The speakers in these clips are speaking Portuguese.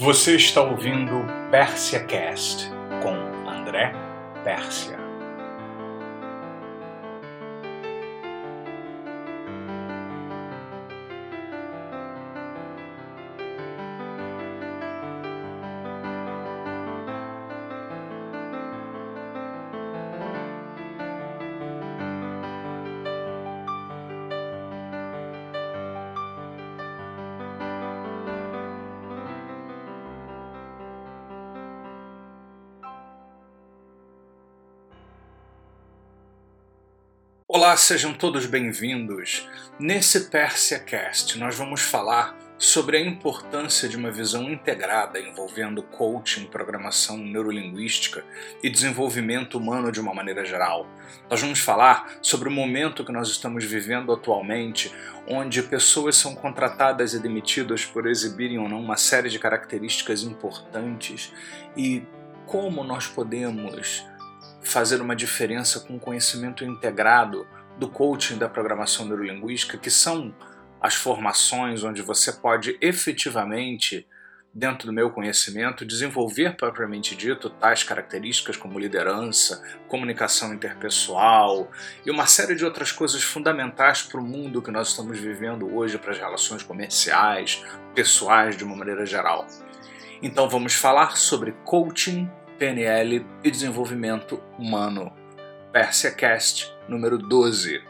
Você está ouvindo Pérsia Cast com André Pérsia. Olá, sejam todos bem-vindos. Nesse PersiaCast, nós vamos falar sobre a importância de uma visão integrada envolvendo coaching, programação neurolinguística e desenvolvimento humano de uma maneira geral. Nós vamos falar sobre o momento que nós estamos vivendo atualmente, onde pessoas são contratadas e demitidas por exibirem ou não uma série de características importantes e como nós podemos fazer uma diferença com conhecimento integrado do coaching da programação neurolinguística, que são as formações onde você pode efetivamente, dentro do meu conhecimento, desenvolver propriamente dito tais características como liderança, comunicação interpessoal e uma série de outras coisas fundamentais para o mundo que nós estamos vivendo hoje, para as relações comerciais, pessoais de uma maneira geral. Então vamos falar sobre coaching PNL e Desenvolvimento Humano. PersiaCast número 12.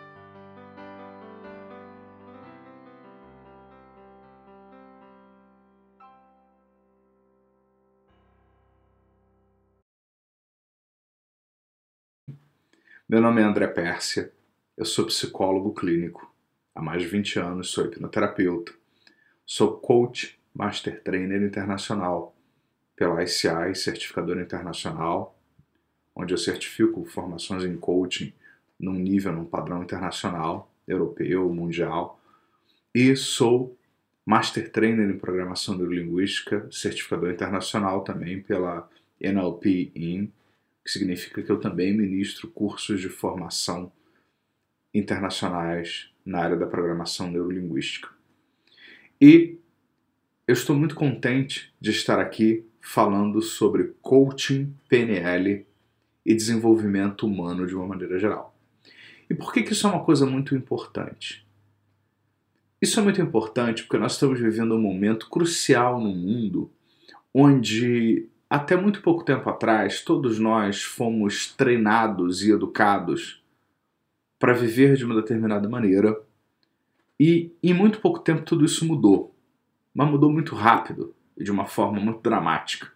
Meu nome é André Pérsia, eu sou psicólogo clínico. Há mais de 20 anos sou hipnoterapeuta. Sou coach, master trainer internacional pela ICI, certificador internacional, onde eu certifico formações em coaching num nível, num padrão internacional, europeu, mundial, e sou Master Trainer em Programação Neurolinguística, certificador internacional também pela NLP IN, que significa que eu também ministro cursos de formação internacionais na área da programação neurolinguística. E eu estou muito contente de estar aqui falando sobre coaching, PNL e desenvolvimento humano de uma maneira geral. E por que, que isso é uma coisa muito importante? Isso é muito importante porque nós estamos vivendo um momento crucial no mundo onde, até muito pouco tempo atrás, todos nós fomos treinados e educados para viver de uma determinada maneira e em muito pouco tempo tudo isso mudou, mas mudou muito rápido e de uma forma muito dramática.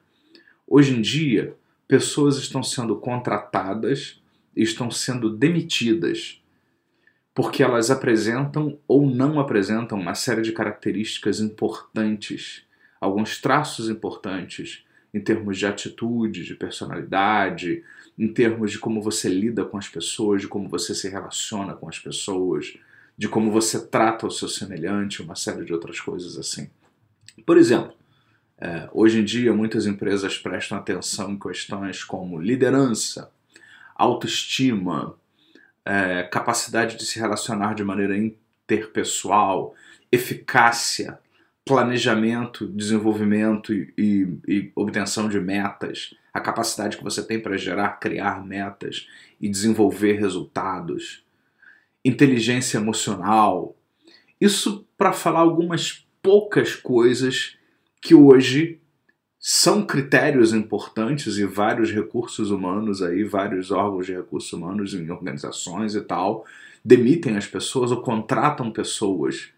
Hoje em dia, pessoas estão sendo contratadas estão sendo demitidas porque elas apresentam ou não apresentam uma série de características importantes, alguns traços importantes em termos de atitude, de personalidade, em termos de como você lida com as pessoas, de como você se relaciona com as pessoas, de como você trata o seu semelhante, uma série de outras coisas assim. Por exemplo, é, hoje em dia, muitas empresas prestam atenção em questões como liderança, autoestima, é, capacidade de se relacionar de maneira interpessoal, eficácia, planejamento, desenvolvimento e, e, e obtenção de metas, a capacidade que você tem para gerar, criar metas e desenvolver resultados, inteligência emocional. Isso para falar algumas poucas coisas que hoje são critérios importantes e vários recursos humanos aí, vários órgãos de recursos humanos em organizações e tal, demitem as pessoas ou contratam pessoas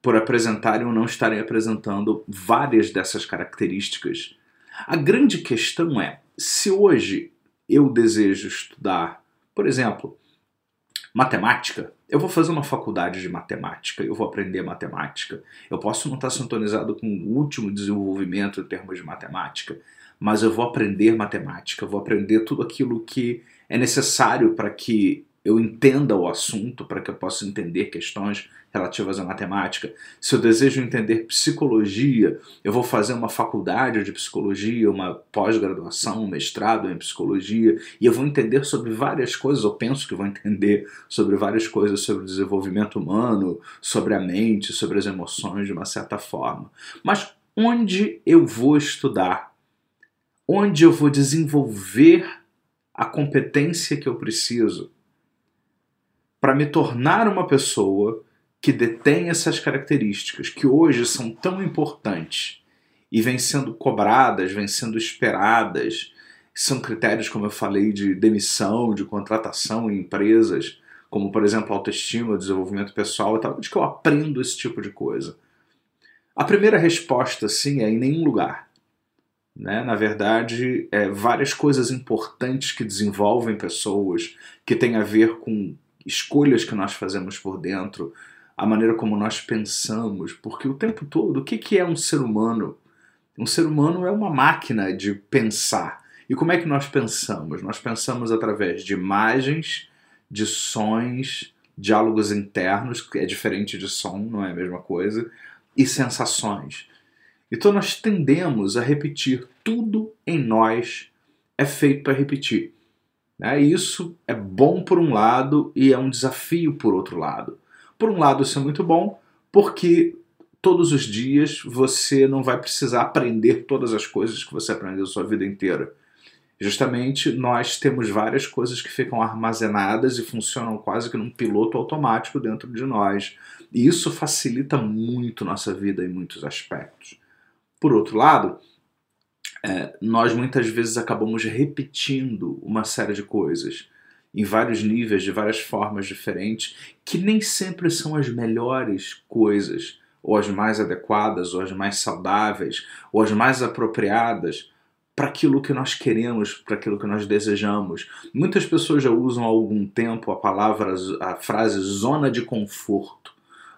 por apresentarem ou não estarem apresentando várias dessas características. A grande questão é, se hoje eu desejo estudar, por exemplo, matemática, eu vou fazer uma faculdade de matemática, eu vou aprender matemática. Eu posso não estar sintonizado com o último desenvolvimento em termos de matemática, mas eu vou aprender matemática, vou aprender tudo aquilo que é necessário para que eu entenda o assunto, para que eu possa entender questões relativas à matemática. Se eu desejo entender psicologia, eu vou fazer uma faculdade de psicologia, uma pós-graduação, um mestrado em psicologia, e eu vou entender sobre várias coisas, eu penso que vou entender sobre várias coisas sobre o desenvolvimento humano, sobre a mente, sobre as emoções de uma certa forma. Mas onde eu vou estudar, onde eu vou desenvolver a competência que eu preciso para me tornar uma pessoa que detém essas características que hoje são tão importantes e vêm sendo cobradas, vêm sendo esperadas. São critérios, como eu falei, de demissão, de contratação em empresas, como por exemplo autoestima, desenvolvimento pessoal e tal. Onde que eu aprendo esse tipo de coisa? A primeira resposta, sim, é em nenhum lugar. Né? Na verdade, é várias coisas importantes que desenvolvem pessoas, que têm a ver com escolhas que nós fazemos por dentro, a maneira como nós pensamos, porque o tempo todo, o que, é um ser humano? Um ser humano é uma máquina de pensar. E como é que nós pensamos? Nós pensamos através de imagens, de sons, diálogos internos, que é diferente de som, não é a mesma coisa, e sensações. Então nós tendemos a repetir tudo em nós é feito para repetir. Né? Isso é bom por um lado e é um desafio por outro lado. Por um lado, isso é muito bom, porque todos os dias você não vai precisar aprender todas as coisas que você aprendeu sua vida inteira. Justamente nós temos várias coisas que ficam armazenadas e funcionam quase que num piloto automático dentro de nós. E isso facilita muito nossa vida em muitos aspectos. Por outro lado, é, nós muitas vezes acabamos repetindo uma série de coisas em vários níveis, de várias formas diferentes, que nem sempre são as melhores coisas, ou as mais adequadas, ou as mais saudáveis, ou as mais apropriadas para aquilo que nós queremos, para aquilo que nós desejamos. Muitas pessoas já usam há algum tempo a palavra, a frase zona de conforto.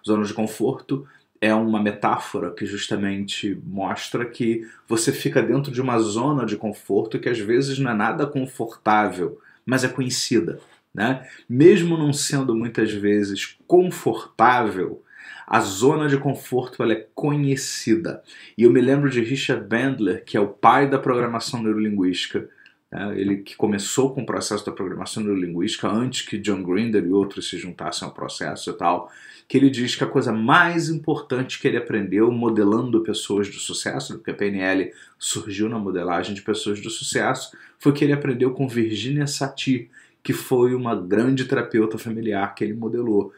Zona de conforto é uma metáfora que justamente mostra que você fica dentro de uma zona de conforto que às vezes não é nada confortável, mas é conhecida. Né? Mesmo não sendo muitas vezes confortável, a zona de conforto ela é conhecida. E eu me lembro de Richard Bandler, que é o pai da programação neurolinguística, né? ele que começou com o processo da programação neurolinguística antes que John Grinder e outros se juntassem ao processo e tal, que ele diz que a coisa mais importante que ele aprendeu modelando pessoas do sucesso, porque a PNL surgiu na modelagem de pessoas do sucesso, foi que ele aprendeu com Virginia Satir, que foi uma grande terapeuta familiar que ele modelou.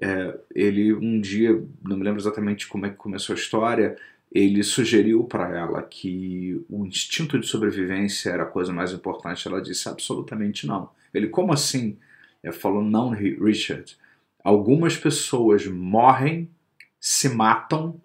É, ele um dia, não me lembro exatamente como é que começou a história, ele sugeriu para ela que o instinto de sobrevivência era a coisa mais importante. Ela disse absolutamente não. Ele, como assim? Ele falou, não, Richard algumas pessoas morrem, se matam,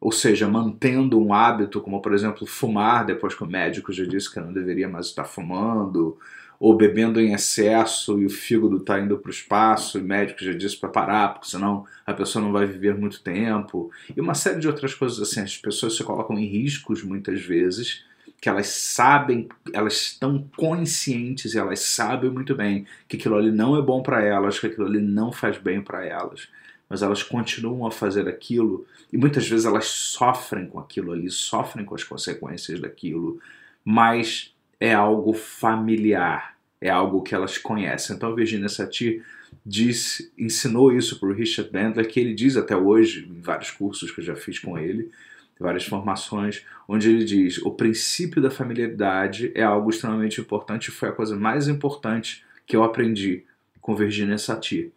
ou seja, mantendo um hábito, como por exemplo fumar, depois que o médico já disse que não deveria mais estar fumando, ou bebendo em excesso e o fígado está indo para o espaço e o médico já disse para parar, porque senão a pessoa não vai viver muito tempo, e uma série de outras coisas assim. As pessoas se colocam em riscos muitas vezes que elas sabem, elas estão conscientes e elas sabem muito bem que aquilo ali não é bom para elas, que aquilo ali não faz bem para elas, mas elas continuam a fazer aquilo e muitas vezes elas sofrem com aquilo ali, sofrem com as consequências daquilo, mas é algo familiar, é algo que elas conhecem. Então Virginia Satir disse, ensinou isso para o Richard Bandler, que ele diz até hoje, em vários cursos que eu já fiz com ele, várias formações, onde ele diz: o princípio da familiaridade é algo extremamente importante, foi a coisa mais importante que eu aprendi com Virginia Satir,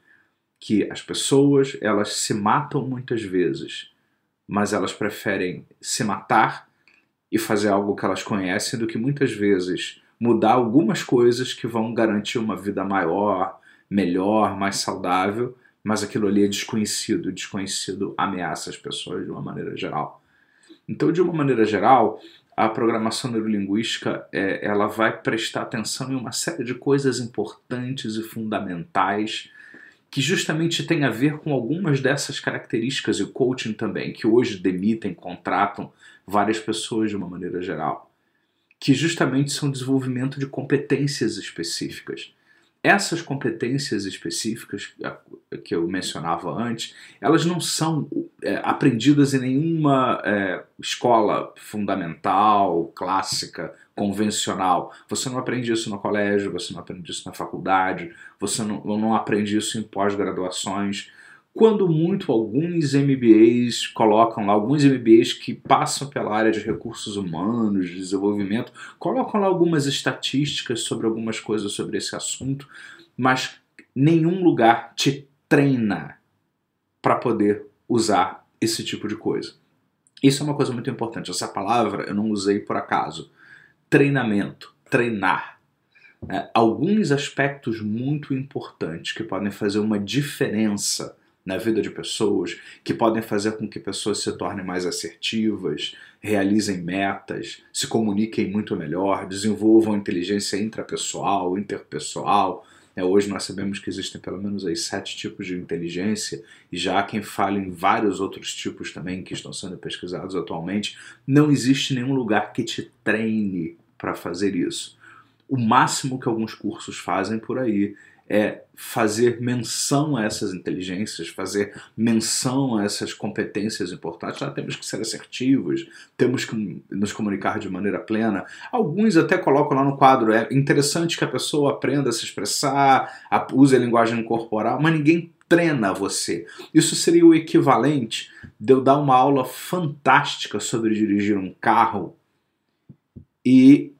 que as pessoas elas se matam muitas vezes, mas elas preferem se matar e fazer algo que elas conhecem do que muitas vezes mudar algumas coisas que vão garantir uma vida maior, melhor, mais saudável, mas aquilo ali é desconhecido, desconhecido ameaça as pessoas de uma maneira geral. Então, de uma maneira geral, a programação neurolinguística é, ela vai prestar atenção em uma série de coisas importantes e fundamentais que justamente tem a ver com algumas dessas características e o coaching também, que hoje demitem, contratam várias pessoas de uma maneira geral, que justamente são desenvolvimento de competências específicas. Essas competências específicas que eu mencionava antes, elas não são é, aprendidas em nenhuma é, escola fundamental, clássica, convencional. Você não aprende isso no colégio, você não aprende isso na faculdade, você não, não aprende isso em pós-graduações. Quando muito, alguns MBAs colocam lá, alguns MBAs que passam pela área de recursos humanos, de desenvolvimento, colocam lá algumas estatísticas sobre algumas coisas sobre esse assunto, mas nenhum lugar te treina para poder usar esse tipo de coisa. Isso é uma coisa muito importante. Essa palavra eu não usei por acaso. Treinamento, treinar. É, alguns aspectos muito importantes que podem fazer uma diferença na vida de pessoas, que podem fazer com que pessoas se tornem mais assertivas, realizem metas, se comuniquem muito melhor, desenvolvam inteligência intrapessoal, interpessoal. É, hoje nós sabemos que existem pelo menos aí sete tipos de inteligência e já há quem fale em vários outros tipos também que estão sendo pesquisados atualmente. Não existe nenhum lugar que te treine para fazer isso. O máximo que alguns cursos fazem por aí é fazer menção a essas inteligências, fazer menção a essas competências importantes. Ah, temos que ser assertivos, temos que nos comunicar de maneira plena. Alguns até colocam lá no quadro: é interessante que a pessoa aprenda a se expressar, use a linguagem corporal, mas ninguém treina você. Isso seria o equivalente de eu dar uma aula fantástica sobre dirigir um carro e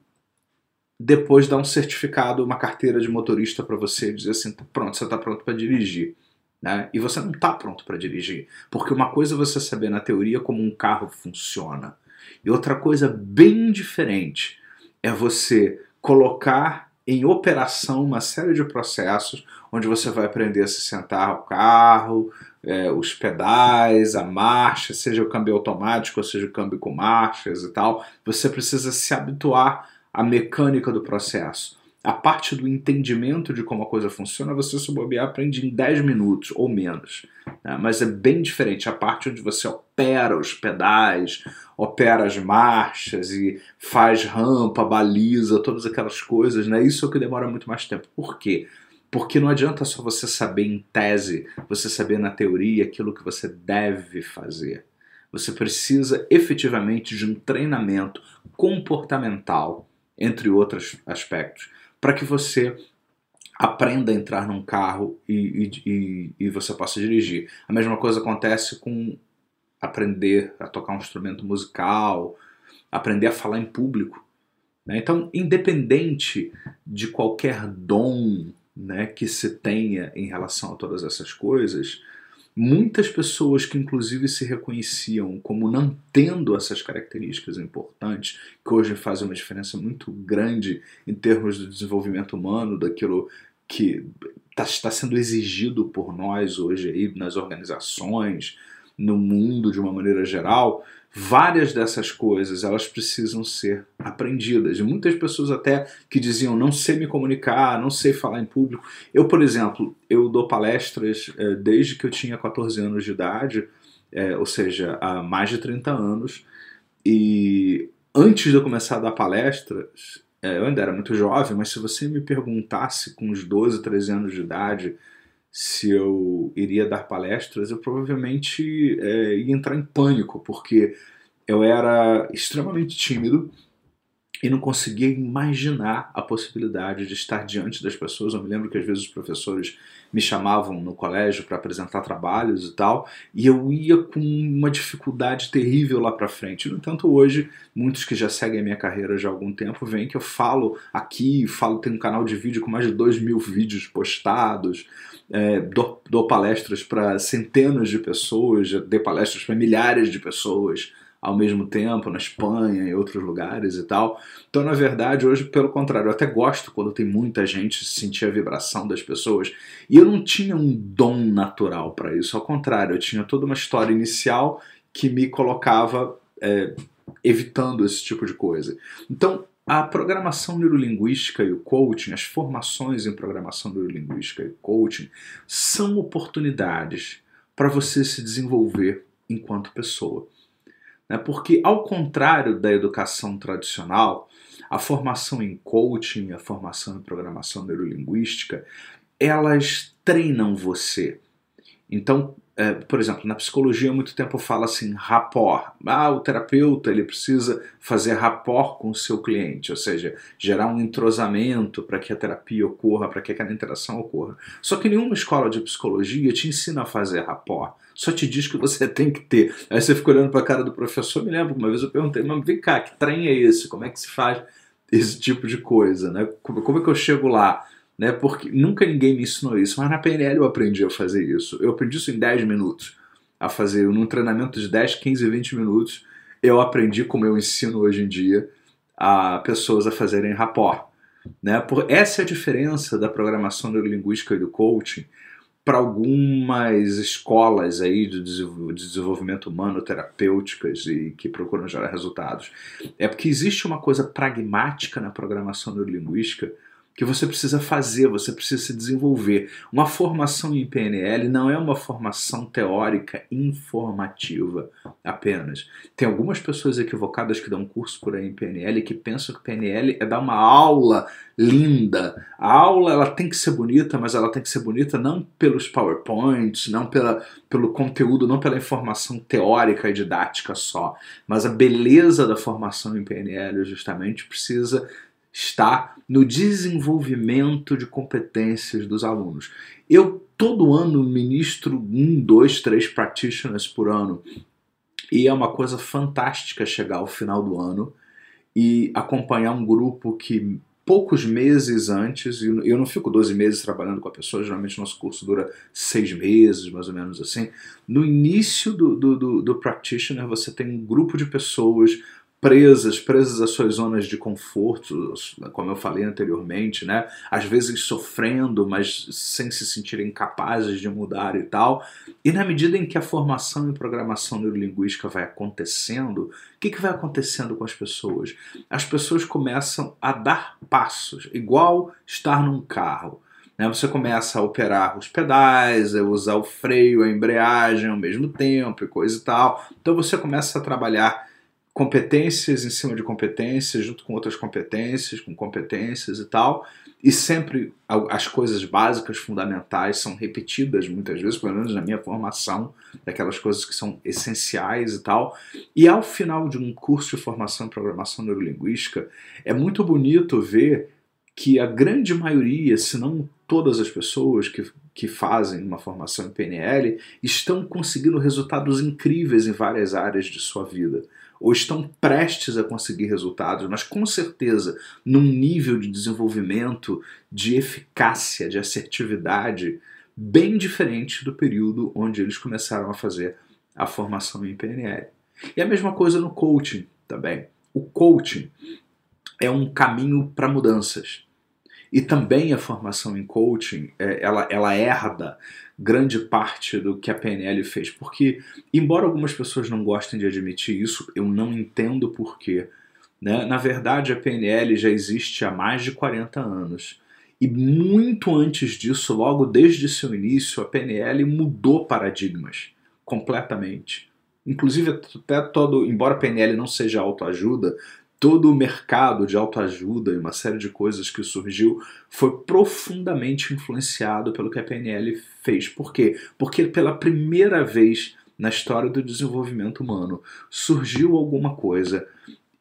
depois dar um certificado, uma carteira de motorista para você e dizer assim, tá pronto, você está pronto para dirigir. Né? E você não está pronto para dirigir. Porque uma coisa é você saber na teoria como um carro funciona. E outra coisa bem diferente é você colocar em operação uma série de processos onde você vai aprender a se sentar ao carro, é, os pedais, a marcha, seja o câmbio automático ou seja o câmbio com marchas e tal. Você precisa se habituar a mecânica do processo. A parte do entendimento de como a coisa funciona, você se bobear aprende em 10 minutos ou menos. Né? Mas é bem diferente a parte onde você opera os pedais, opera as marchas e faz rampa, baliza, todas aquelas coisas. Né? Isso é o que demora muito mais tempo. Por quê? Porque não adianta só você saber em tese, você saber na teoria aquilo que você deve fazer. Você precisa efetivamente de um treinamento comportamental entre outros aspectos, para que você aprenda a entrar num carro e, e, e, você possa dirigir. A mesma coisa acontece com aprender a tocar um instrumento musical, aprender a falar em público. Né? Então, independente de qualquer dom né, que se tenha em relação a todas essas coisas, Muitas pessoas que, inclusive, se reconheciam como não tendo essas características importantes, que hoje fazem uma diferença muito grande em termos do desenvolvimento humano, daquilo que tá, está sendo exigido por nós hoje aí nas organizações, no mundo de uma maneira geral, várias dessas coisas elas precisam ser aprendidas. E muitas pessoas até que diziam não sei me comunicar, não sei falar em público. Eu, por exemplo, eu dou palestras é, desde que eu tinha 14 anos de idade, é, ou seja, há mais de 30 anos. E antes de eu começar a dar palestras, é, eu ainda era muito jovem, mas se você me perguntasse com uns 12, 13 anos de idade se eu iria dar palestras, eu provavelmente é, ia entrar em pânico, porque eu era extremamente tímido e não conseguia imaginar a possibilidade de estar diante das pessoas. Eu me lembro que às vezes os professores me chamavam no colégio para apresentar trabalhos e tal, e eu ia com uma dificuldade terrível lá para frente. No entanto, hoje, muitos que já seguem a minha carreira já há algum tempo veem que eu falo aqui, falo, tenho um canal de vídeo com mais de 2 mil vídeos postados, é, dou, dou palestras para centenas de pessoas, dei palestras para milhares de pessoas ao mesmo tempo, na Espanha, em outros lugares e tal. Então, na verdade, hoje, pelo contrário, eu até gosto quando tem muita gente sentir a vibração das pessoas. E eu não tinha um dom natural para isso, ao contrário, eu tinha toda uma história inicial que me colocava é, evitando esse tipo de coisa. Então, a programação neurolinguística e o coaching, as formações em programação neurolinguística e coaching, são oportunidades para você se desenvolver enquanto pessoa. Né? Porque, ao contrário da educação tradicional, a formação em coaching, a formação em programação neurolinguística, elas treinam você. Então, é, por exemplo, na psicologia muito tempo fala assim, rapport. Ah, o terapeuta ele precisa fazer rapport com o seu cliente, ou seja, gerar um entrosamento para que a terapia ocorra, para que aquela interação ocorra. Só que nenhuma escola de psicologia te ensina a fazer rapport. Só te diz que você tem que ter. Aí você fica olhando para a cara do professor. Me lembro, uma vez eu perguntei, mas vem cá, que trem é esse? Como é que se faz esse tipo de coisa? Né? Como, como é que eu chego lá? né? Porque nunca ninguém me ensinou isso, mas na PNL eu aprendi a fazer isso. Eu aprendi isso em 10 minutos, a fazer num treinamento de 10, 15, 20 minutos. Eu aprendi como eu ensino hoje em dia a pessoas a fazerem rapport, né? Por essa é a diferença da programação neurolinguística e do coaching para algumas escolas aí de desenvolvimento humano terapêuticas e que procuram gerar resultados. É porque existe uma coisa pragmática na programação neurolinguística que você precisa fazer, você precisa se desenvolver. Uma formação em PNL não é uma formação teórica informativa apenas. Tem algumas pessoas equivocadas que dão curso por aí em PNL que pensam que PNL é dar uma aula linda. A aula ela tem que ser bonita, mas ela tem que ser bonita não pelos PowerPoints, não pela, pelo conteúdo, não pela informação teórica e didática só, mas a beleza da formação em PNL justamente precisa está no desenvolvimento de competências dos alunos. Eu todo ano ministro um, dois, três practitioners por ano e é uma coisa fantástica chegar ao final do ano e acompanhar um grupo que poucos meses antes, eu não fico 12 meses trabalhando com a pessoa, geralmente nosso curso dura seis meses, mais ou menos assim. No início do, do, do, do practitioner, você tem um grupo de pessoas presas, presas às suas zonas de conforto, como eu falei anteriormente, né? Às vezes sofrendo, mas sem se sentirem capazes de mudar e tal. E na medida em que a formação em programação neurolinguística vai acontecendo, o que, que vai acontecendo com as pessoas? As pessoas começam a dar passos, igual estar num carro. Né? Você começa a operar os pedais, a usar o freio, a embreagem ao mesmo tempo e coisa e tal. Então você começa a trabalhar competências em cima de competências, junto com outras competências, com competências e tal. E sempre as coisas básicas, fundamentais, são repetidas muitas vezes, pelo menos na minha formação, daquelas coisas que são essenciais e tal. E ao final de um curso de formação em programação neurolinguística, é muito bonito ver que a grande maioria, se não todas as pessoas que, que fazem uma formação em PNL, estão conseguindo resultados incríveis em várias áreas de sua vida ou estão prestes a conseguir resultados, mas com certeza num nível de desenvolvimento, de eficácia, de assertividade bem diferente do período onde eles começaram a fazer a formação em PNL. E a mesma coisa no coaching também. O coaching é um caminho para mudanças. E também a formação em coaching, é, ela, ela herda grande parte do que a PNL fez. Porque, embora algumas pessoas não gostem de admitir isso, eu não entendo porquê. Né? Na verdade, a PNL já existe há mais de 40 anos. E muito antes disso, logo desde seu início, a PNL mudou paradigmas completamente. Inclusive, até todo, embora a PNL não seja autoajuda, todo o mercado de autoajuda e uma série de coisas que surgiu foi profundamente influenciado pelo que a PNL fez. Por quê? Porque pela primeira vez na história do desenvolvimento humano surgiu alguma coisa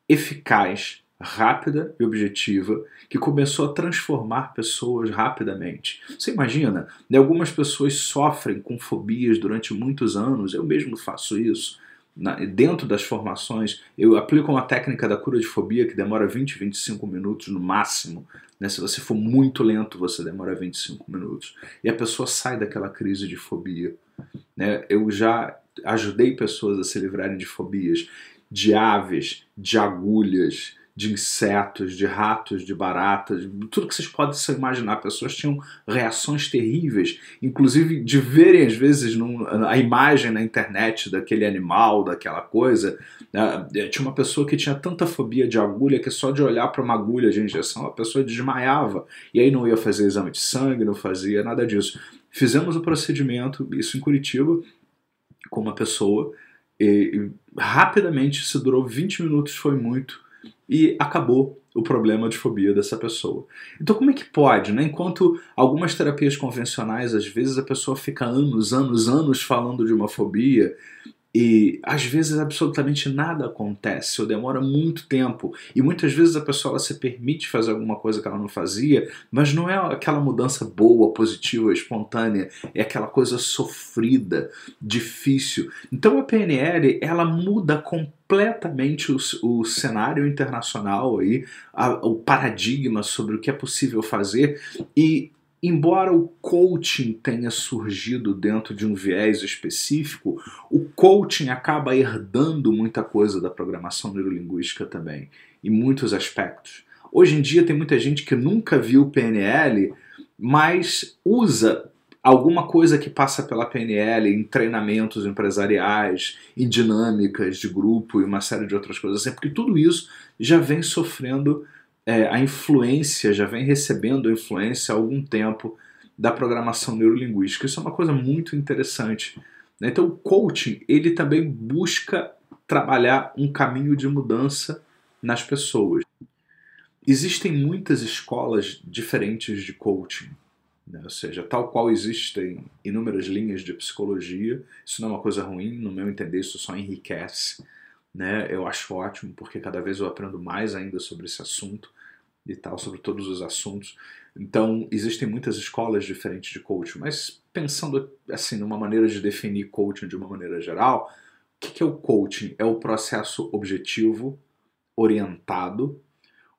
eficaz, rápida e objetiva que começou a transformar pessoas rapidamente. Você imagina, né, algumas pessoas sofrem com fobias durante muitos anos, eu mesmo faço isso na, dentro das formações, eu aplico uma técnica da cura de fobia que demora 20, 25 minutos no máximo. Né? Se você for muito lento, você demora 25 minutos. E a pessoa sai daquela crise de fobia. Né? Eu já ajudei pessoas a se livrarem de fobias de aves, de agulhas, de insetos, de ratos, de baratas, tudo que vocês podem imaginar. Pessoas tinham reações terríveis, inclusive de verem às vezes num, a imagem na internet daquele animal, daquela coisa. Né? Tinha uma pessoa que tinha tanta fobia de agulha que só de olhar para uma agulha de injeção a pessoa desmaiava. E aí não ia fazer exame de sangue, não fazia nada disso. Fizemos o procedimento, isso em Curitiba, com uma pessoa, e rapidamente, se durou 20 minutos, foi muito e acabou o problema de fobia dessa pessoa. Então, como é que pode? Né? Enquanto algumas terapias convencionais, às vezes a pessoa fica anos, anos, anos falando de uma fobia e às vezes absolutamente nada acontece, ou demora muito tempo. E muitas vezes a pessoa se permite fazer alguma coisa que ela não fazia, mas não é aquela mudança boa, positiva, espontânea, é aquela coisa sofrida, difícil. Então a PNL ela muda completamente o, o cenário internacional aí, a, o paradigma sobre o que é possível fazer e embora o coaching tenha surgido dentro de um viés específico, o coaching acaba herdando muita coisa da programação neurolinguística também, em muitos aspectos. Hoje em dia tem muita gente que nunca viu PNL, mas usa alguma coisa que passa pela PNL em treinamentos empresariais, em dinâmicas de grupo e uma série de outras coisas assim, porque tudo isso já vem sofrendo é, a influência, já vem recebendo a influência há algum tempo da programação neurolinguística. Isso é uma coisa muito interessante. Né? Então, o coaching ele também busca trabalhar um caminho de mudança nas pessoas. Existem muitas escolas diferentes de coaching, né? ou seja, tal qual existem inúmeras linhas de psicologia, isso não é uma coisa ruim, no meu entender, isso só enriquece né? Eu acho ótimo porque cada vez eu aprendo mais ainda sobre esse assunto e tal, sobre todos os assuntos. Então, existem muitas escolas diferentes de coaching, mas pensando assim numa maneira de definir coaching de uma maneira geral, o que é o coaching? É o processo objetivo, orientado,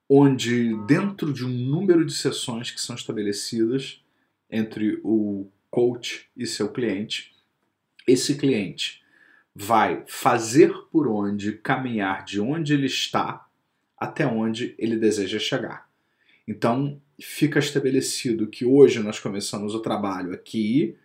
onde dentro de um número de sessões que são estabelecidas entre o coach e seu cliente, esse cliente vai fazer por onde caminhar de onde ele está até onde ele deseja chegar. Então, fica estabelecido que hoje nós começamos o trabalho aqui,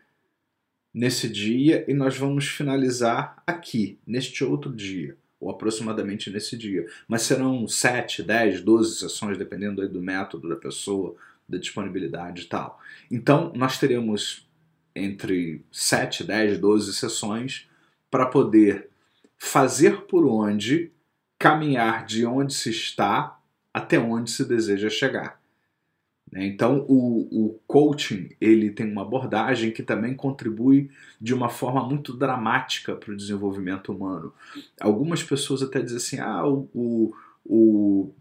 nesse dia, e nós vamos finalizar aqui, neste outro dia, ou aproximadamente nesse dia. Mas serão 7, 10, 12 sessões, dependendo do método da pessoa, da disponibilidade e tal. Então, nós teremos entre 7, 10, 12 sessões para poder fazer por onde caminhar de onde se está até onde se deseja chegar. Né? Então, o, o, coaching ele tem uma abordagem que também contribui de uma forma muito dramática para o desenvolvimento humano. Algumas pessoas até dizem assim, ah, o, o, o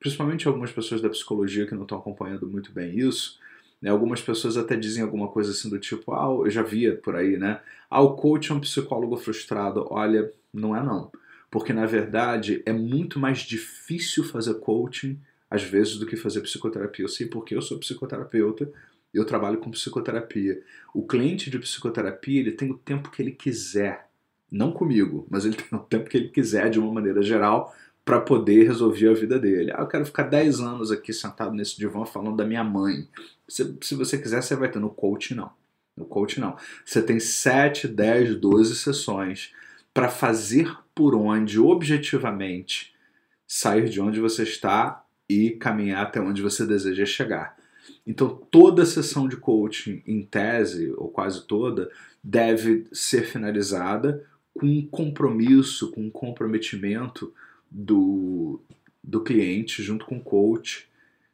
principalmente algumas pessoas da psicologia que não estão acompanhando muito bem isso, né? Algumas pessoas até dizem alguma coisa assim do tipo, ah, eu já via por aí, né? Ah, o coach é um psicólogo frustrado. Olha, não é não. Porque na verdade é muito mais difícil fazer coaching às vezes do que fazer psicoterapia. Eu sei porque eu sou psicoterapeuta eu trabalho com psicoterapia. O cliente de psicoterapia ele tem o tempo que ele quiser, não comigo, mas ele tem o tempo que ele quiser de uma maneira geral para poder resolver a vida dele. Ah, eu quero ficar 10 anos aqui sentado nesse divã falando da minha mãe. Se, se você quiser, você vai ter. No coach, não. No coach, não. Você tem 7, 10, 12 sessões para fazer por onde, objetivamente, sair de onde você está e caminhar até onde você deseja chegar. Então, toda sessão de coaching, em tese, ou quase toda, deve ser finalizada com um compromisso, com um comprometimento do, do cliente junto com o coach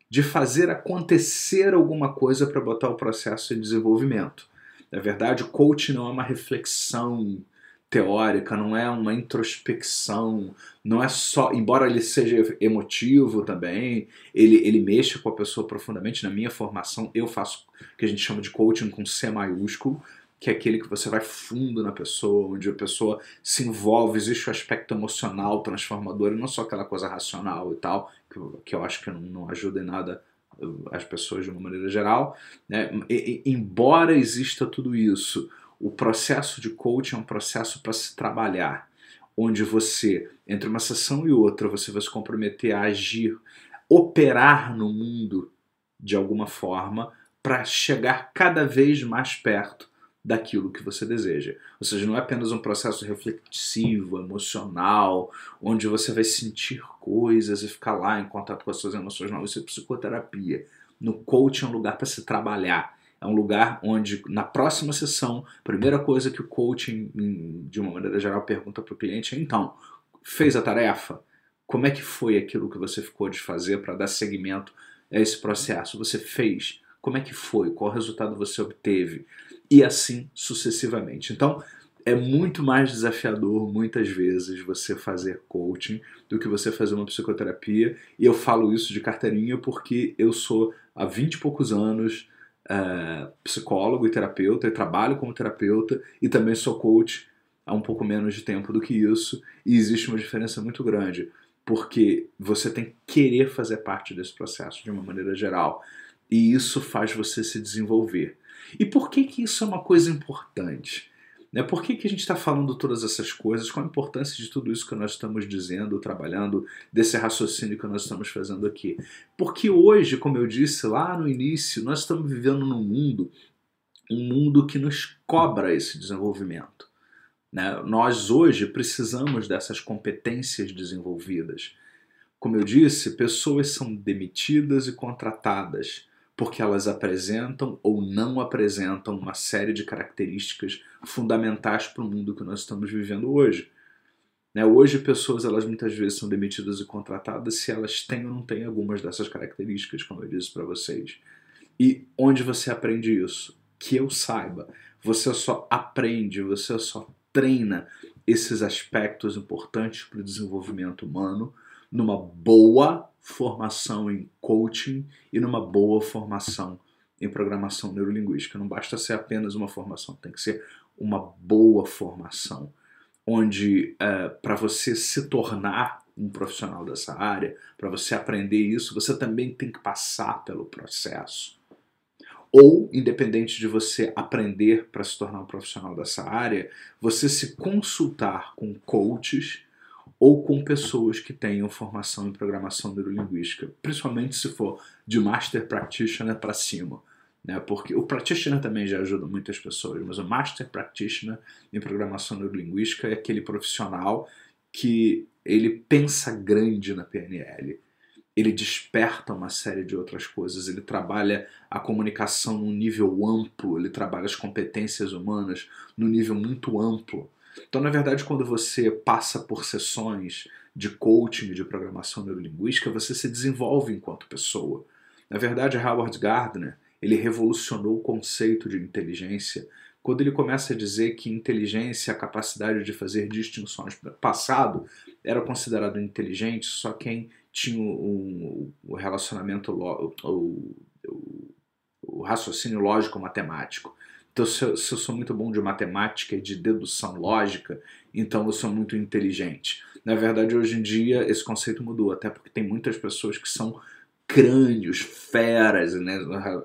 de fazer acontecer alguma coisa para botar o processo em desenvolvimento. Na verdade, o coach não é uma reflexão teórica, não é uma introspecção, não é só, embora ele seja emotivo também, ele, ele mexa com a pessoa profundamente. Na minha formação, eu faço o que a gente chama de coaching com C maiúsculo, que é aquele que você vai fundo na pessoa, onde a pessoa se envolve, existe o aspecto emocional transformador e não só aquela coisa racional e tal, que, que eu acho que não, não ajuda em nada uh, as pessoas de uma maneira geral. Né? E, e, embora exista tudo isso, o processo de coaching é um processo para se trabalhar, onde você, entre uma sessão e outra, você vai se comprometer a agir, operar no mundo de alguma forma para chegar cada vez mais perto daquilo que você deseja. Ou seja, não é apenas um processo reflexivo, emocional, onde você vai sentir coisas e ficar lá em contato com as suas emoções. Não, isso é psicoterapia. No coaching é um lugar para se trabalhar. É um lugar onde, na próxima sessão, a primeira coisa que o coaching, de uma maneira geral, pergunta para o cliente é: então, fez a tarefa? Como é que foi aquilo que você ficou de fazer para dar seguimento a esse processo? Você fez? Como é que foi? Qual resultado você obteve? E assim sucessivamente. Então, é muito mais desafiador, muitas vezes, você fazer coaching do que você fazer uma psicoterapia. E eu falo isso de carteirinha porque eu sou há 20 e poucos anos uh, psicólogo e terapeuta, e trabalho como terapeuta e também sou coach há um pouco menos de tempo do que isso. E existe uma diferença muito grande porque você tem que querer fazer parte desse processo de uma maneira geral. E isso faz você se desenvolver. E por que, que isso é uma coisa importante? Né? Por que, que a gente está falando todas essas coisas? Qual a importância de tudo isso que nós estamos dizendo, trabalhando, desse raciocínio que nós estamos fazendo aqui? Porque hoje, como eu disse lá no início, nós estamos vivendo num mundo, um mundo que nos cobra esse desenvolvimento. Né? Nós hoje precisamos dessas competências desenvolvidas. Como eu disse, pessoas são demitidas e contratadas porque elas apresentam ou não apresentam uma série de características fundamentais para o mundo que nós estamos vivendo hoje. Né? Hoje, pessoas elas muitas vezes são demitidas e contratadas se elas têm ou não têm algumas dessas características, como eu disse para vocês. E onde você aprende isso? Que eu saiba, você só aprende, você só treina esses aspectos importantes para o desenvolvimento humano numa boa formação em coaching e numa boa formação em programação neurolinguística. Não basta ser apenas uma formação, tem que ser uma boa formação, onde é, para você se tornar um profissional dessa área, para você aprender isso, você também tem que passar pelo processo ou, independente de você aprender para se tornar um profissional dessa área, você se consultar com coaches ou com pessoas que tenham formação em programação neurolinguística, principalmente se for de Master Practitioner para cima. Né? Porque o Practitioner também já ajuda muitas pessoas, mas o Master Practitioner em programação neurolinguística é aquele profissional que ele pensa grande na PNL ele desperta uma série de outras coisas, ele trabalha a comunicação num nível amplo, ele trabalha as competências humanas num nível muito amplo. Então, na verdade, quando você passa por sessões de coaching de programação neurolinguística, você se desenvolve enquanto pessoa. Na verdade, Howard Gardner, ele revolucionou o conceito de inteligência quando ele começa a dizer que inteligência, a capacidade de fazer distinções. Passado era considerado inteligente só quem tinha o, o relacionamento, o, o, raciocínio lógico-matemático. Então, se eu, se eu, sou muito bom de matemática e de dedução lógica, então eu sou muito inteligente. Na verdade, hoje em dia, esse conceito mudou, até porque tem muitas pessoas que são crânios, feras né,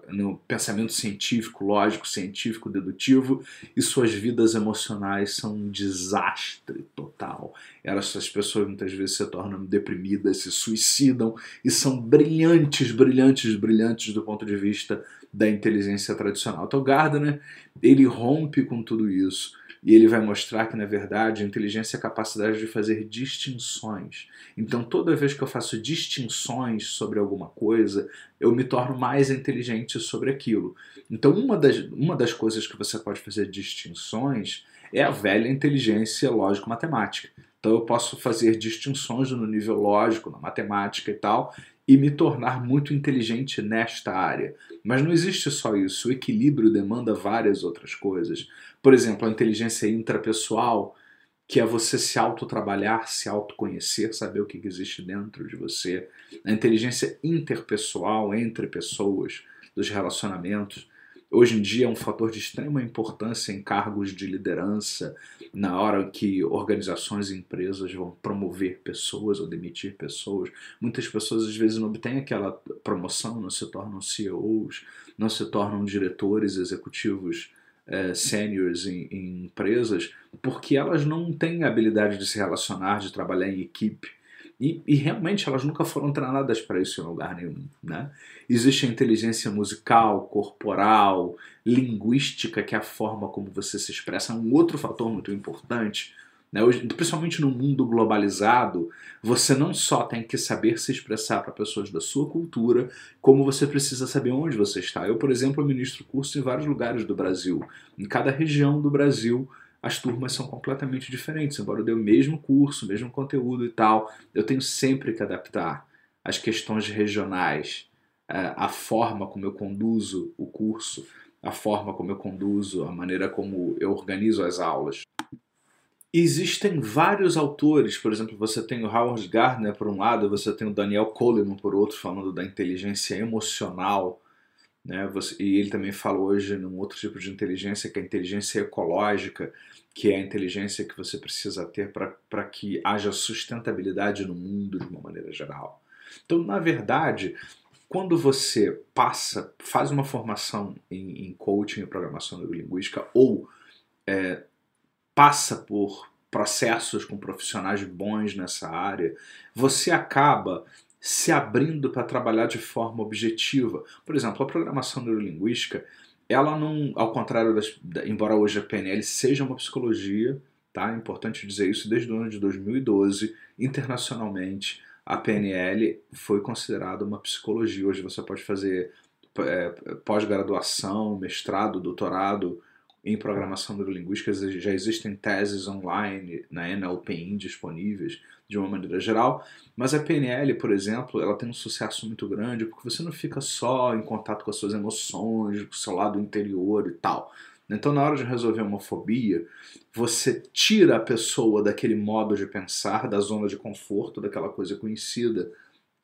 no pensamento científico, lógico, científico, dedutivo, e suas vidas emocionais são um desastre total. Essas pessoas muitas vezes se tornam deprimidas, se suicidam e são brilhantes, brilhantes, brilhantes do ponto de vista da inteligência tradicional. Então Gardner, ele rompe com tudo isso e ele vai mostrar que, na verdade, inteligência é a capacidade de fazer distinções. Então, toda vez que eu faço distinções sobre alguma coisa, eu me torno mais inteligente sobre aquilo. Então, uma das, uma das coisas que você pode fazer distinções é a velha inteligência lógico-matemática. Então, eu posso fazer distinções no nível lógico, na matemática e tal, e me tornar muito inteligente nesta área. Mas não existe só isso, o equilíbrio demanda várias outras coisas. Por exemplo, a inteligência intrapessoal, que é você se autotrabalhar, se autoconhecer, saber o que existe dentro de você. A inteligência interpessoal, entre pessoas, dos relacionamentos hoje em dia é um fator de extrema importância em cargos de liderança, na hora que organizações e empresas vão promover pessoas ou demitir pessoas. Muitas pessoas às vezes não obtêm aquela promoção, não se tornam CEOs, não se tornam diretores executivos é, seniors em, em empresas, porque elas não têm a habilidade de se relacionar, de trabalhar em equipe. E, e, realmente elas nunca foram treinadas para isso em lugar nenhum. Né? Existe a inteligência musical, corporal, linguística, que é a forma como você se expressa, é um outro fator muito importante. Né? Hoje, principalmente no mundo globalizado, você não só tem que saber se expressar para pessoas da sua cultura, como você precisa saber onde você está. Eu, por exemplo, ministro curso em vários lugares do Brasil. Em cada região do Brasil, as turmas são completamente diferentes, embora eu dê o mesmo curso, o mesmo conteúdo e tal, eu tenho sempre que adaptar as questões regionais, é, a forma como eu conduzo o curso, a forma como eu conduzo, a maneira como eu organizo as aulas. Existem vários autores, por exemplo, você tem o Howard Gardner por um lado, você tem o Daniel Coleman por outro, falando da inteligência emocional, né? E ele também fala hoje num outro tipo de inteligência, que é a inteligência ecológica, que é a inteligência que você precisa ter para que haja sustentabilidade no mundo de uma maneira geral. Então, na verdade, quando você passa, faz uma formação em, em coaching e programação neurolinguística ou é, passa por processos com profissionais bons nessa área, você acaba se abrindo para trabalhar de forma objetiva. Por exemplo, a programação neurolinguística, ela não, ao contrário das, embora hoje a PNL seja uma psicologia, tá? É importante dizer isso desde o ano de 2012, internacionalmente, a PNL foi considerada uma psicologia. Hoje você pode fazer é, pós-graduação, mestrado, doutorado em programação neurolinguística, já existem teses online na NLPin disponíveis de uma maneira geral, mas a PNL, por exemplo, ela tem um sucesso muito grande porque você não fica só em contato com as suas emoções, com o seu lado interior e tal. Então, na hora de resolver uma fobia, você tira a pessoa daquele modo de pensar, da zona de conforto, daquela coisa conhecida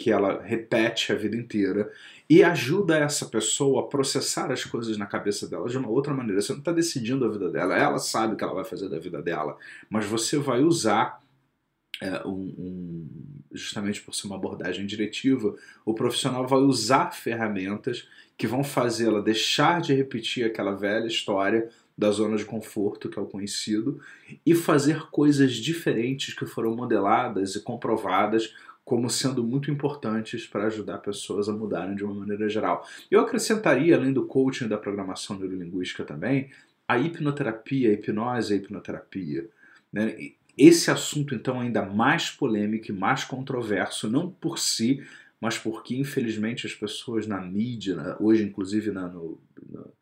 que ela repete a vida inteira e ajuda essa pessoa a processar as coisas na cabeça dela de uma outra maneira. Você não está decidindo a vida dela, ela sabe o que ela vai fazer da vida dela, mas você vai usar é, um, um, justamente por ser uma abordagem diretiva, o profissional vai usar ferramentas que vão fazê-la deixar de repetir aquela velha história da zona de conforto, que é o conhecido, e fazer coisas diferentes que foram modeladas e comprovadas como sendo muito importantes para ajudar pessoas a mudarem de uma maneira geral. Eu acrescentaria, além do coaching da programação neurolinguística também, a hipnoterapia, a hipnose a hipnoterapia. Né? Esse assunto, então, ainda mais polêmico e mais controverso, não por si, mas porque infelizmente as pessoas na mídia, hoje inclusive na, no, no,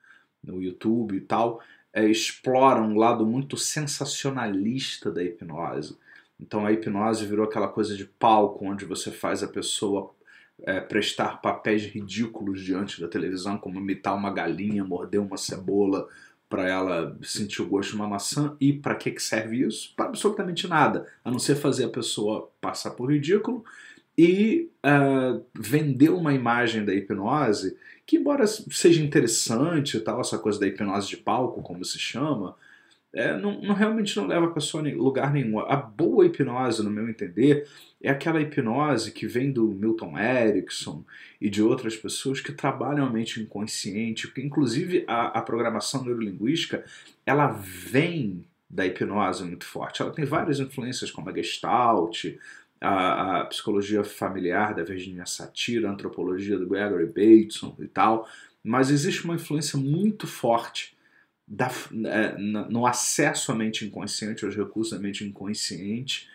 no, YouTube e tal, é, exploram um lado muito sensacionalista da hipnose. Então a hipnose virou aquela coisa de palco, onde você faz a pessoa é, prestar papéis ridículos diante da televisão, como imitar uma galinha, morder uma cebola para ela sentir o gosto de uma maçã. E para que, que serve isso? Para absolutamente nada, a não ser fazer a pessoa passar por ridículo e uh, vendeu uma imagem da hipnose que, embora seja interessante tal, essa coisa da hipnose de palco, como se chama, é, não, não, realmente não leva a pessoa a lugar nenhum. A boa hipnose, no meu entender, é aquela hipnose que vem do Milton Erickson e de outras pessoas que trabalham a mente inconsciente, porque inclusive a, a programação neurolinguística ela vem da hipnose muito forte. Ela tem várias influências, como a Gestalt, a, a, psicologia familiar da Virginia Satir, a antropologia do Gregory Bateson e tal, mas existe uma influência muito forte da, é, no acesso à mente inconsciente, aos recursos da mente inconsciente,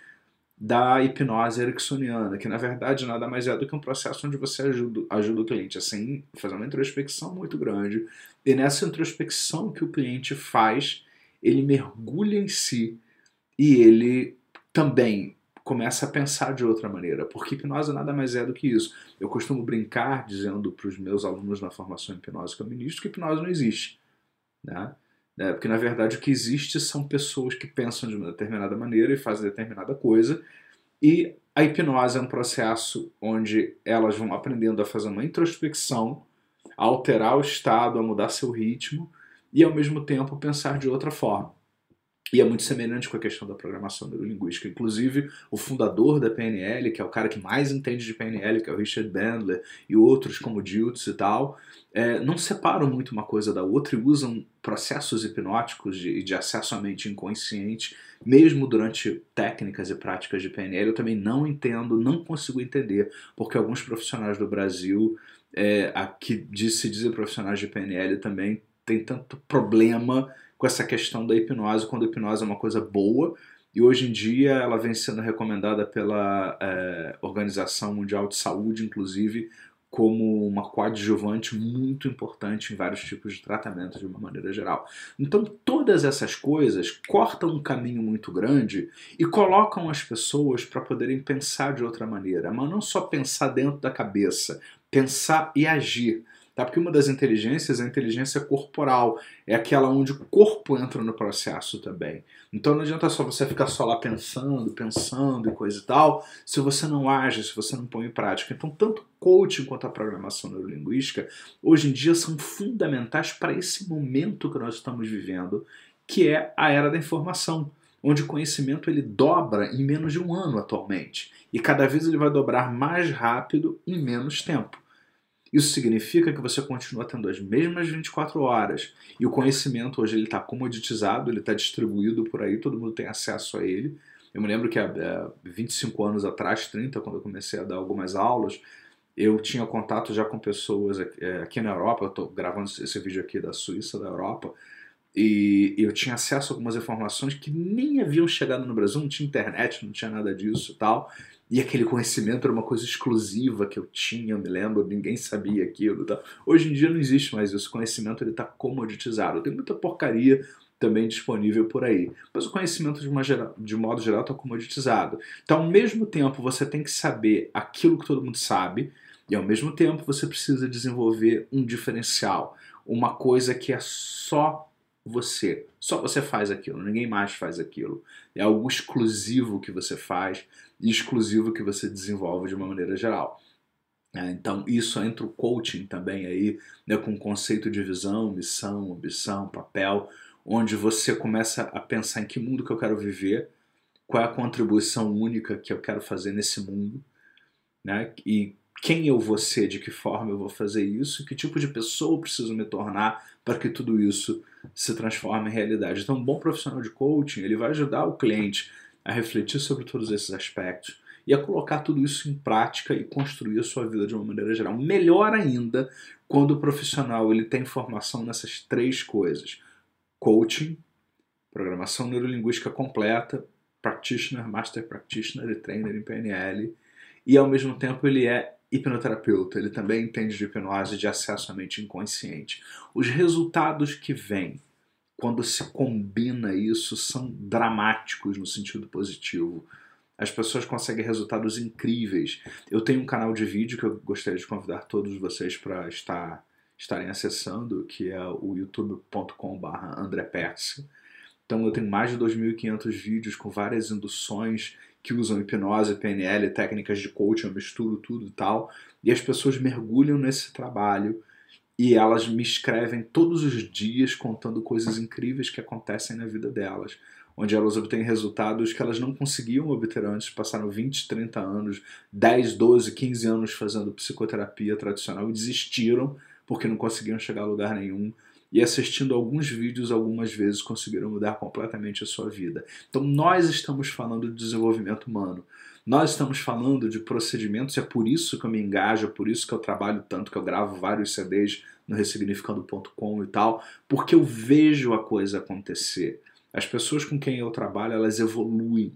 da hipnose ericksoniana, que na verdade nada mais é do que um processo onde você ajuda, ajuda o cliente assim, fazer uma introspecção muito grande, e nessa introspecção que o cliente faz, ele mergulha em si e ele também começa a pensar de outra maneira, porque hipnose nada mais é do que isso. Eu costumo brincar dizendo para os meus alunos na formação em hipnose que eu ministro que hipnose não existe. Né? É, porque na verdade o que existe são pessoas que pensam de uma determinada maneira e fazem determinada coisa, e a hipnose é um processo onde elas vão aprendendo a fazer uma introspecção, a alterar o estado, a mudar seu ritmo e ao mesmo tempo pensar de outra forma. E é muito semelhante com a questão da programação neurolinguística. Inclusive, o fundador da PNL, que é o cara que mais entende de PNL, que é o Richard Bandler, e outros como Diltz e tal, é, não separam muito uma coisa da outra e usam processos hipnóticos de, de acesso à mente inconsciente, mesmo durante técnicas e práticas de PNL. Eu também não entendo, não consigo entender, porque alguns profissionais do Brasil, é, se dizem profissionais de PNL, também têm tanto problema com essa questão da hipnose, quando a hipnose é uma coisa boa, e hoje em dia ela vem sendo recomendada pela é, Organização Mundial de Saúde, inclusive, como uma coadjuvante muito importante em vários tipos de tratamento de uma maneira geral. Então, todas essas coisas cortam um caminho muito grande e colocam as pessoas para poderem pensar de outra maneira, mas não só pensar dentro da cabeça, pensar e agir. Tá? Porque uma das inteligências é a inteligência corporal, é aquela onde o corpo entra no processo também. Então não adianta só você ficar só lá pensando, pensando e coisa e tal, se você não age, se você não põe em prática. Então, tanto coaching quanto a programação neurolinguística, hoje em dia são fundamentais para esse momento que nós estamos vivendo, que é a era da informação, onde o conhecimento ele dobra em menos de um ano atualmente. E cada vez ele vai dobrar mais rápido em menos tempo. Isso significa que você continua tendo as mesmas 24 horas e o conhecimento hoje ele está comoditizado, ele está distribuído por aí, todo mundo tem acesso a ele. Eu me lembro que há 25 anos atrás, 30, quando eu comecei a dar algumas aulas, eu tinha contato já com pessoas aqui na Europa, eu estou gravando esse vídeo aqui da Suíça, da Europa, e eu tinha acesso a algumas informações que nem haviam chegado no Brasil, não tinha internet, não tinha nada disso tal. E aquele conhecimento era uma coisa exclusiva que eu tinha, eu me lembro, ninguém sabia aquilo. Tá? Hoje em dia não existe mais isso, o conhecimento está comoditizado. Tem muita porcaria também disponível por aí. Mas o conhecimento, de, uma geral, de modo geral, está comoditizado. Então, ao mesmo tempo, você tem que saber aquilo que todo mundo sabe, e ao mesmo tempo você precisa desenvolver um diferencial, uma coisa que é só você. Só você faz aquilo, ninguém mais faz aquilo. É algo exclusivo que você faz e exclusivo que você desenvolve de uma maneira geral. É, então, isso entra o coaching também aí, né, com o conceito de visão, missão, ambição, papel, onde você começa a pensar em que mundo que eu quero viver, qual é a contribuição única que eu quero fazer nesse mundo, né, e quem eu vou ser, de que forma eu vou fazer isso, que tipo de pessoa eu preciso me tornar para que tudo isso se transforme em realidade. Então, um bom profissional de coaching, ele vai ajudar o cliente a refletir sobre todos esses aspectos e a colocar tudo isso em prática e construir a sua vida de uma maneira geral. Melhor ainda quando o profissional ele tem formação nessas três coisas: coaching, programação neurolinguística completa, practitioner, master practitioner e trainer em PNL, e ao mesmo tempo ele é hipnoterapeuta, ele também entende de hipnose de acesso à mente inconsciente. Os resultados que vêm quando se combina isso, são dramáticos no sentido positivo. As pessoas conseguem resultados incríveis. Eu tenho um canal de vídeo que eu gostaria de convidar todos vocês para estar, estarem acessando, que é o youtube.com.br André Então eu tenho mais de 2.500 vídeos com várias induções que usam hipnose, PNL, técnicas de coaching, eu misturo tudo e tal. E as pessoas mergulham nesse trabalho e elas me escrevem todos os dias contando coisas incríveis que acontecem na vida delas, onde elas obtêm resultados que elas não conseguiam obter antes, passaram 20, 30 anos, 10, 12, 15 anos fazendo psicoterapia tradicional e desistiram porque não conseguiam chegar a lugar nenhum. E assistindo alguns vídeos, algumas vezes conseguiram mudar completamente a sua vida. Então, nós estamos falando de desenvolvimento humano. Nós estamos falando de procedimentos, é por isso que eu me engajo, é por isso que eu trabalho tanto, que eu gravo vários CDs no ressignificando.com e tal, porque eu vejo a coisa acontecer. As pessoas com quem eu trabalho, elas evoluem.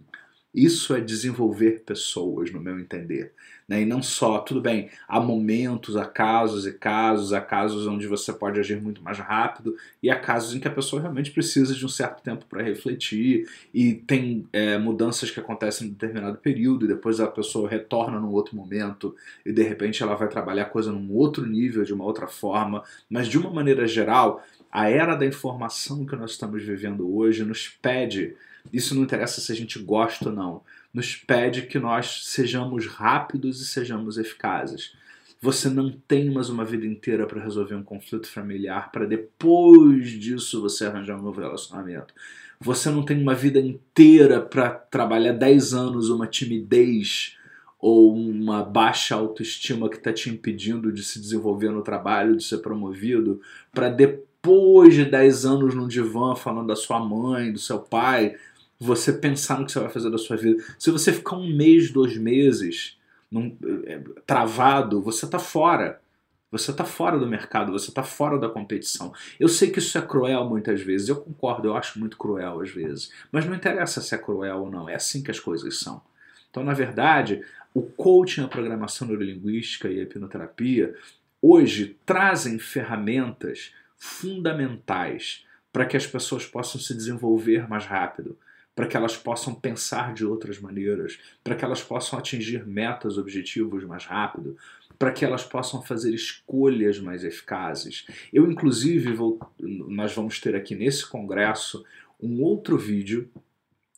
Isso é desenvolver pessoas, no meu entender. Né? E não só, tudo bem, há momentos, há casos e casos, há casos onde você pode agir muito mais rápido e há casos em que a pessoa realmente precisa de um certo tempo para refletir e tem é, mudanças que acontecem em determinado período e depois a pessoa retorna num outro momento e de repente ela vai trabalhar a coisa num outro nível, de uma outra forma, mas de uma maneira geral, a era da informação que nós estamos vivendo hoje nos pede isso não interessa se a gente gosta ou não. Nos pede que nós sejamos rápidos e sejamos eficazes. Você não tem mais uma vida inteira para resolver um conflito familiar, para depois disso você arranjar um novo relacionamento. Você não tem uma vida inteira para trabalhar 10 anos uma timidez ou uma baixa autoestima que está te impedindo de se desenvolver no trabalho, de ser promovido, para depois de 10 anos no divã falando da sua mãe, do seu pai, você pensar no que você vai fazer da sua vida. Se você ficar um mês, dois meses num, é, travado, você está fora. Você está fora do mercado, você está fora da competição. Eu sei que isso é cruel muitas vezes, eu concordo, eu acho muito cruel às vezes. Mas não interessa se é cruel ou não, é assim que as coisas são. Então, na verdade, o coaching, a programação neurolinguística e a hipnoterapia hoje trazem ferramentas fundamentais para que as pessoas possam se desenvolver mais rápido, para que elas possam pensar de outras maneiras, para que elas possam atingir metas, objetivos mais rápido, para que elas possam fazer escolhas mais eficazes. Eu, inclusive, vou, nós vamos ter aqui nesse congresso um outro vídeo,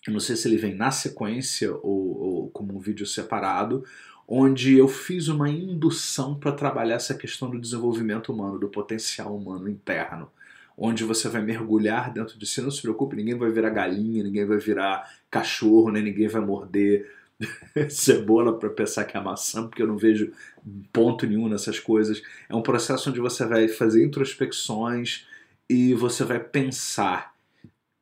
não sei se ele vem na sequência ou, ou como um vídeo separado, onde eu fiz uma indução para trabalhar essa questão do desenvolvimento humano, do potencial humano interno onde você vai mergulhar dentro de si. Não se preocupe, ninguém vai virar galinha, ninguém vai virar cachorro, nem ninguém vai morder cebola para pensar que é maçã, porque eu não vejo ponto nenhum nessas coisas. É um processo onde você vai fazer introspecções e você vai pensar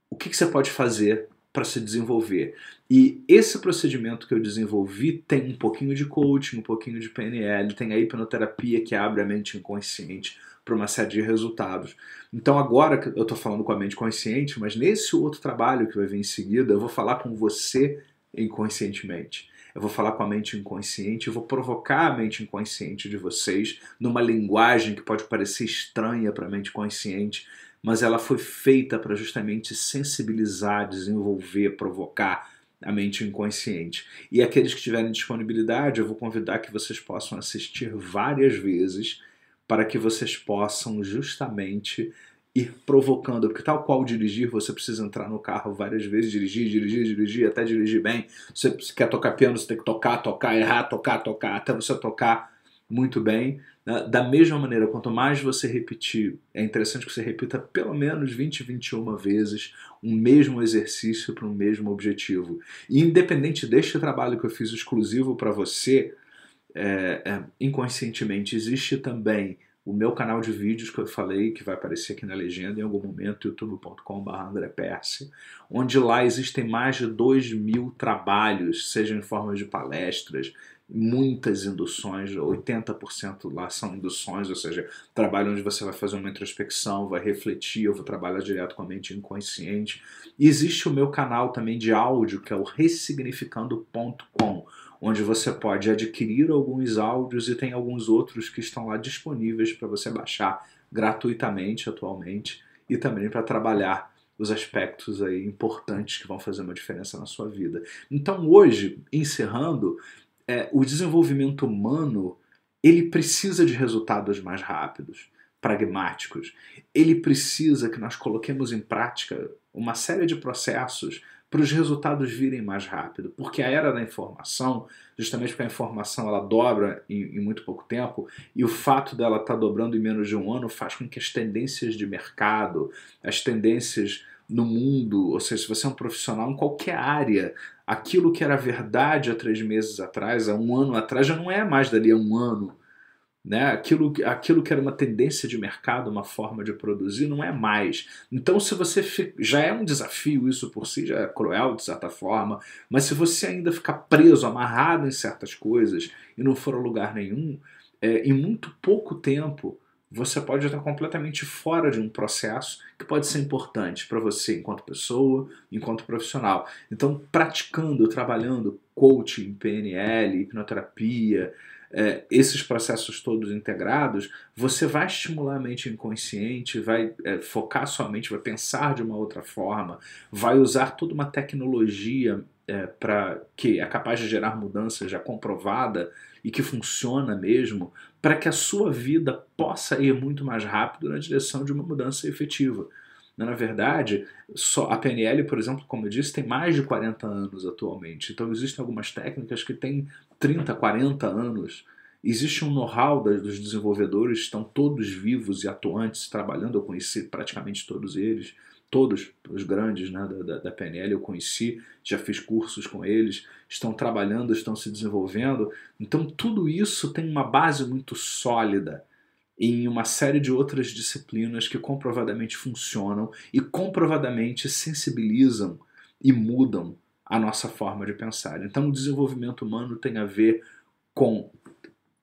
o que, que você pode fazer para se desenvolver. E esse procedimento que eu desenvolvi tem um pouquinho de coaching, um pouquinho de PNL, tem a hipnoterapia que abre a mente inconsciente para uma série de resultados. Então agora eu estou falando com a mente consciente, mas nesse outro trabalho que vai vir em seguida, eu vou falar com você inconscientemente. Eu vou falar com a mente inconsciente, eu vou provocar a mente inconsciente de vocês numa linguagem que pode parecer estranha para a mente consciente, mas ela foi feita para justamente sensibilizar, desenvolver, provocar a mente inconsciente. E aqueles que tiverem disponibilidade, eu vou convidar que vocês possam assistir várias vezes para que vocês possam justamente ir provocando, porque tal qual dirigir, você precisa entrar no carro várias vezes, dirigir, dirigir, dirigir, até dirigir bem. Você quer tocar piano, você tem que tocar, tocar, errar, tocar, tocar, até você tocar muito bem. Né? Da mesma maneira, quanto mais você repetir, é interessante que você repita pelo menos 20, 21 vezes um mesmo exercício para um mesmo objetivo. E independente deste trabalho que eu fiz exclusivo para você, é, é, inconscientemente existe também o meu canal de vídeos que eu falei, que vai aparecer aqui na legenda em algum momento, youtube.com.br onde lá existem mais de 2 mil trabalhos, seja em forma de palestras, muitas induções, 80% lá são induções, ou seja, trabalho onde você vai fazer uma introspecção, vai refletir, eu vou trabalhar direto com a mente inconsciente. E existe o meu canal também de áudio, que é o ressignificando.com, onde você pode adquirir alguns áudios e tem alguns outros que estão lá disponíveis para você baixar gratuitamente atualmente e também para trabalhar os aspectos aí importantes que vão fazer uma diferença na sua vida. Então hoje, encerrando, é, o desenvolvimento humano ele precisa de resultados mais rápidos, pragmáticos. Ele precisa que nós coloquemos em prática uma série de processos para os resultados virem mais rápido, porque a era da informação, justamente porque a informação ela dobra em, em muito pouco tempo, e o fato dela estar tá dobrando em menos de um ano faz com que as tendências de mercado, as tendências no mundo, ou seja, se você é um profissional em qualquer área, aquilo que era verdade há três meses atrás, há um ano atrás, já não é mais dali a um ano né? Aquilo, aquilo que era uma tendência de mercado, uma forma de produzir, não é mais. Então, se você já é um desafio isso por si, já é cruel de certa forma, mas se você ainda ficar preso, amarrado em certas coisas e não for a lugar nenhum, é, em muito pouco tempo você pode estar completamente fora de um processo que pode ser importante para você enquanto pessoa, enquanto profissional. Então, praticando, trabalhando coaching, PNL, hipnoterapia, é, esses processos todos integrados, você vai estimular a mente inconsciente, vai é, focar sua mente, vai pensar de uma outra forma, vai usar toda uma tecnologia é, para que é capaz de gerar mudança já comprovada e que funciona mesmo, para que a sua vida possa ir muito mais rápido na direção de uma mudança efetiva. Na verdade, só a PNL, por exemplo, como eu disse, tem mais de 40 anos atualmente. Então existem algumas técnicas que têm 30, 40 anos. Existe um know-how dos desenvolvedores, estão todos vivos e atuantes, trabalhando. Eu conheci praticamente todos eles, todos os grandes né, da, da PNL eu conheci, já fiz cursos com eles, estão trabalhando, estão se desenvolvendo. Então, tudo isso tem uma base muito sólida em uma série de outras disciplinas que comprovadamente funcionam e comprovadamente sensibilizam e mudam a nossa forma de pensar. Então, o desenvolvimento humano tem a ver com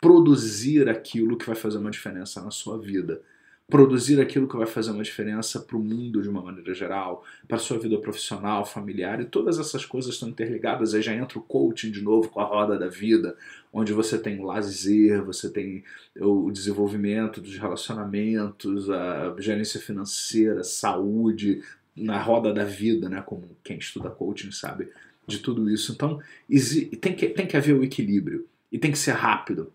produzir aquilo que vai fazer uma diferença na sua vida. produzir aquilo que vai fazer uma diferença para o mundo de uma maneira geral, para a sua vida profissional, familiar, e todas essas coisas estão interligadas. Aí já entra o coaching de novo com a roda da vida, onde você tem o lazer, você tem o desenvolvimento dos relacionamentos, a gerência financeira, saúde, na roda da vida, né? Como quem estuda coaching sabe de tudo isso. Então, tem que, tem que haver o equilíbrio e tem que ser rápido.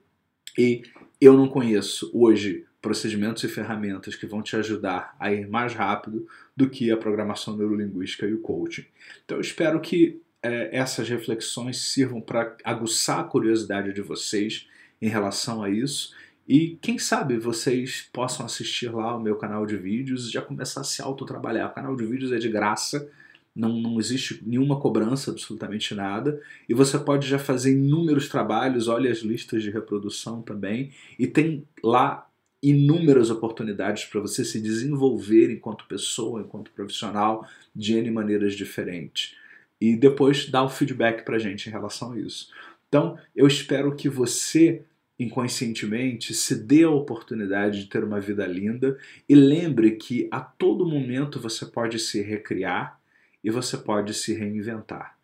E eu não conheço hoje procedimentos e ferramentas que vão te ajudar a ir mais rápido do que a programação neurolinguística e o coaching. Então eu espero que é, essas reflexões sirvam para aguçar a curiosidade de vocês em relação a isso e quem sabe vocês possam assistir lá o meu canal de vídeos e já começar a se autotrabalhar. O canal de vídeos é de graça, não, não existe nenhuma cobrança, absolutamente nada. E você pode já fazer inúmeros trabalhos, olha as listas de reprodução também. E tem lá inúmeras oportunidades para você se desenvolver enquanto pessoa, enquanto profissional, de N maneiras diferentes. E depois o um feedback para gente em relação a isso. Então, eu espero que você, inconscientemente, se dê a oportunidade de ter uma vida linda e lembre que a todo momento você pode se recriar e você pode se reinventar.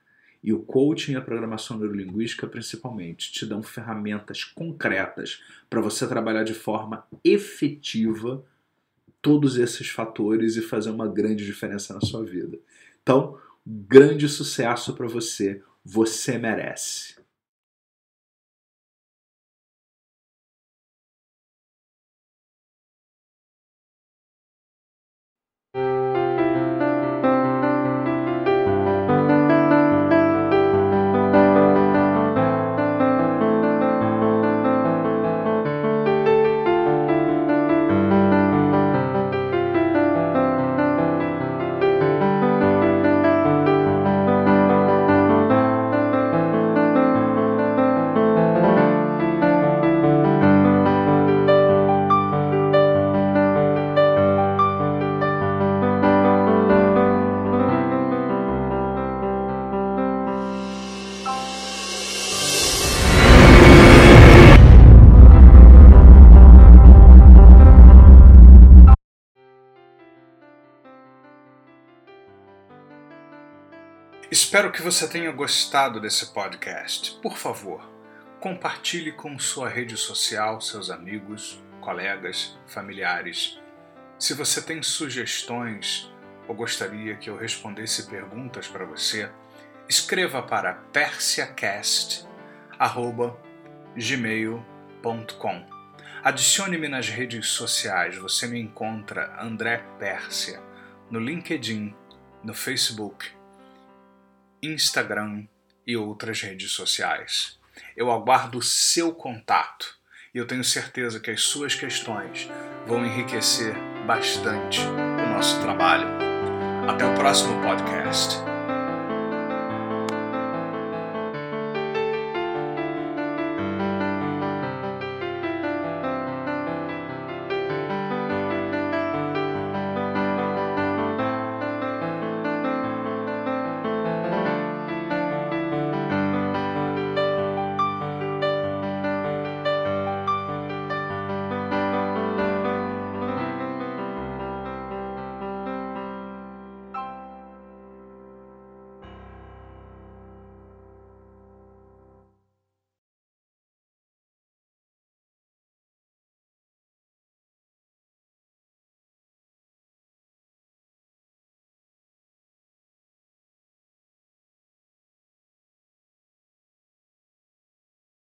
E o coaching e a programação neurolinguística, principalmente, te dão ferramentas concretas para você trabalhar de forma efetiva todos esses fatores e fazer uma grande diferença na sua vida. Então, grande sucesso para você. Você merece. Espero que você tenha gostado desse podcast. Por favor, compartilhe com sua rede social, seus amigos, colegas, familiares. Se você tem sugestões ou gostaria que eu respondesse perguntas para você, escreva para persiacast@gmail.com. Adicione-me nas redes sociais. Você me encontra André Pérsia no LinkedIn, no Facebook Instagram e outras redes sociais. Eu aguardo o seu contato e eu tenho certeza que as suas questões vão enriquecer bastante o nosso trabalho. Até o próximo podcast.